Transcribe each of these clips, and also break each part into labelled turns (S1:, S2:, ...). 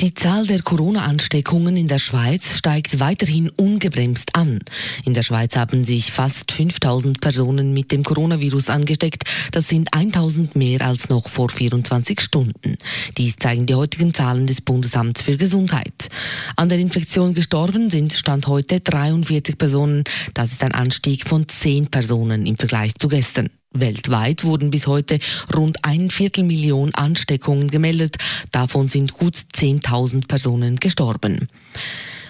S1: Die Zahl der Corona-Ansteckungen in der Schweiz steigt weiterhin ungebremst an. In der Schweiz haben sich fast 5000 Personen mit dem Coronavirus angesteckt. Das sind 1000 mehr als noch vor 24 Stunden. Dies zeigen die heutigen Zahlen des Bundesamts für Gesundheit. An der Infektion gestorben sind Stand heute 43 Personen. Das ist ein Anstieg von 10 Personen im Vergleich zu gestern. Weltweit wurden bis heute rund ein Viertelmillion Ansteckungen gemeldet. Davon sind gut 10.000 Personen gestorben.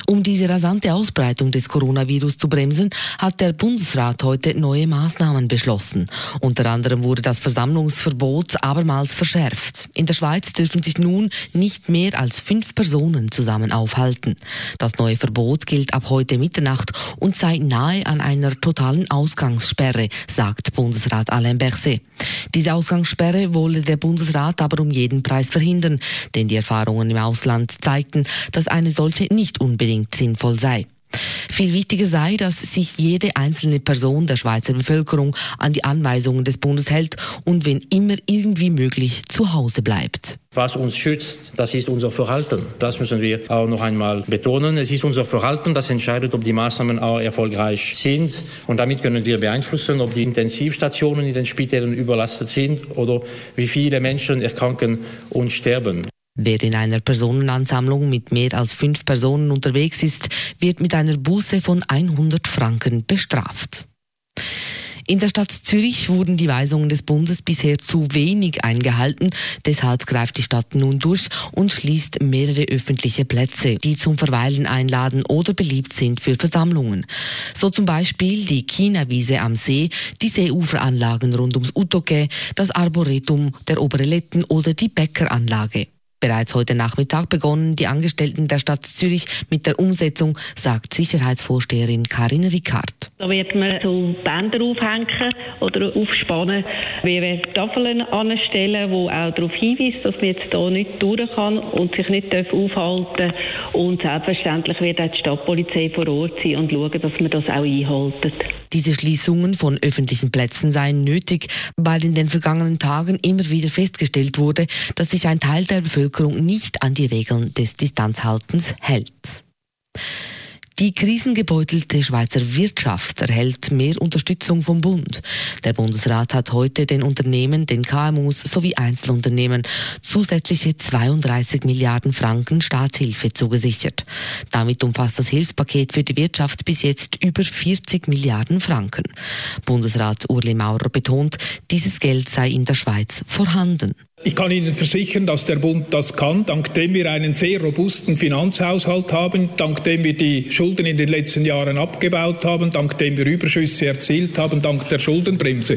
S1: Um diese rasante Ausbreitung des Coronavirus zu bremsen, hat der Bundesrat heute neue Maßnahmen beschlossen. Unter anderem wurde das Versammlungsverbot abermals verschärft. In der Schweiz dürfen sich nun nicht mehr als fünf Personen zusammen aufhalten. Das neue Verbot gilt ab heute Mitternacht und sei nahe an einer totalen Ausgangssperre, sagt Bundesrat Alain Berset. Diese Ausgangssperre wolle der Bundesrat aber um jeden Preis verhindern, denn die Erfahrungen im Ausland zeigten, dass eine solche nicht unbedingt sinnvoll sei. Viel wichtiger sei, dass sich jede einzelne Person der Schweizer Bevölkerung an die Anweisungen des Bundes hält und wenn immer irgendwie möglich zu Hause bleibt.
S2: Was uns schützt, das ist unser Verhalten. Das müssen wir auch noch einmal betonen. Es ist unser Verhalten, das entscheidet, ob die Maßnahmen auch erfolgreich sind. Und damit können wir beeinflussen, ob die Intensivstationen in den Spitälern überlastet sind oder wie viele Menschen erkranken und sterben.
S1: Wer in einer Personenansammlung mit mehr als fünf Personen unterwegs ist, wird mit einer Buße von 100 Franken bestraft. In der Stadt Zürich wurden die Weisungen des Bundes bisher zu wenig eingehalten. Deshalb greift die Stadt nun durch und schließt mehrere öffentliche Plätze, die zum Verweilen einladen oder beliebt sind für Versammlungen. So zum Beispiel die China-Wiese am See, die Seeuferanlagen rund ums Utoke, das Arboretum der Obereletten oder die Bäckeranlage bereits heute Nachmittag begonnen die Angestellten der Stadt Zürich mit der Umsetzung, sagt Sicherheitsvorsteherin Karin Ricard.
S3: Da wird man so Bänder aufhängen oder aufspannen, wir Tafeln anstellen, wo auch darauf hinweist, dass man jetzt hier nicht durch kann und sich nicht aufhalten darf. Und selbstverständlich wird auch die Stadtpolizei vor Ort sein und schauen, dass man das auch einhalten.
S1: Diese Schließungen von öffentlichen Plätzen seien nötig, weil in den vergangenen Tagen immer wieder festgestellt wurde, dass sich ein Teil der Bevölkerung nicht an die Regeln des Distanzhaltens hält. Die krisengebeutelte Schweizer Wirtschaft erhält mehr Unterstützung vom Bund. Der Bundesrat hat heute den Unternehmen, den KMUs sowie Einzelunternehmen zusätzliche 32 Milliarden Franken Staatshilfe zugesichert. Damit umfasst das Hilfspaket für die Wirtschaft bis jetzt über 40 Milliarden Franken. Bundesrat Urli Maurer betont, dieses Geld sei in der Schweiz vorhanden.
S4: Ich kann Ihnen versichern, dass der Bund das kann, dank dem wir einen sehr robusten Finanzhaushalt haben, dank dem wir die Schulden in den letzten Jahren abgebaut haben, dank dem wir Überschüsse erzielt haben, dank der Schuldenbremse.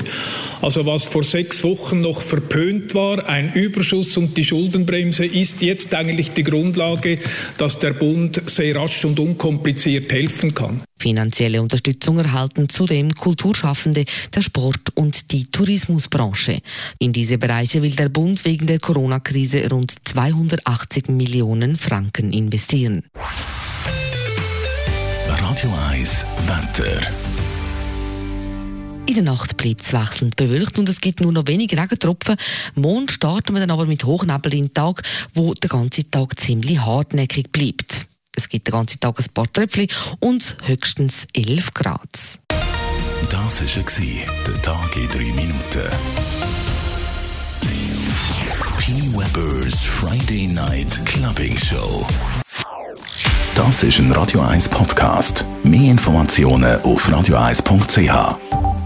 S4: Also was vor sechs Wochen noch verpönt war, ein Überschuss und die Schuldenbremse, ist jetzt eigentlich die Grundlage, dass der Bund sehr rasch und unkompliziert helfen kann.
S1: Finanzielle Unterstützung erhalten zudem Kulturschaffende, der Sport und die Tourismusbranche. In diese Bereiche will der Bund wegen der Corona-Krise rund 280 Millionen Franken investieren.
S5: Radio 1 Wetter.
S1: In der Nacht bleibt es wechselnd bewölkt und es gibt nur noch wenige Regentropfen. Morgen starten wir dann aber mit Hochnebel in den Tag, wo der ganze Tag ziemlich hartnäckig bleibt. Es gibt den ganzen Tag ein paar Tröpfchen und höchstens 11 Grad.
S5: Das war der Tag in drei Minuten. P. Weber's Friday Night Clubbing Show. Das ist ein Radio 1 Podcast. Mehr Informationen auf radio1.ch.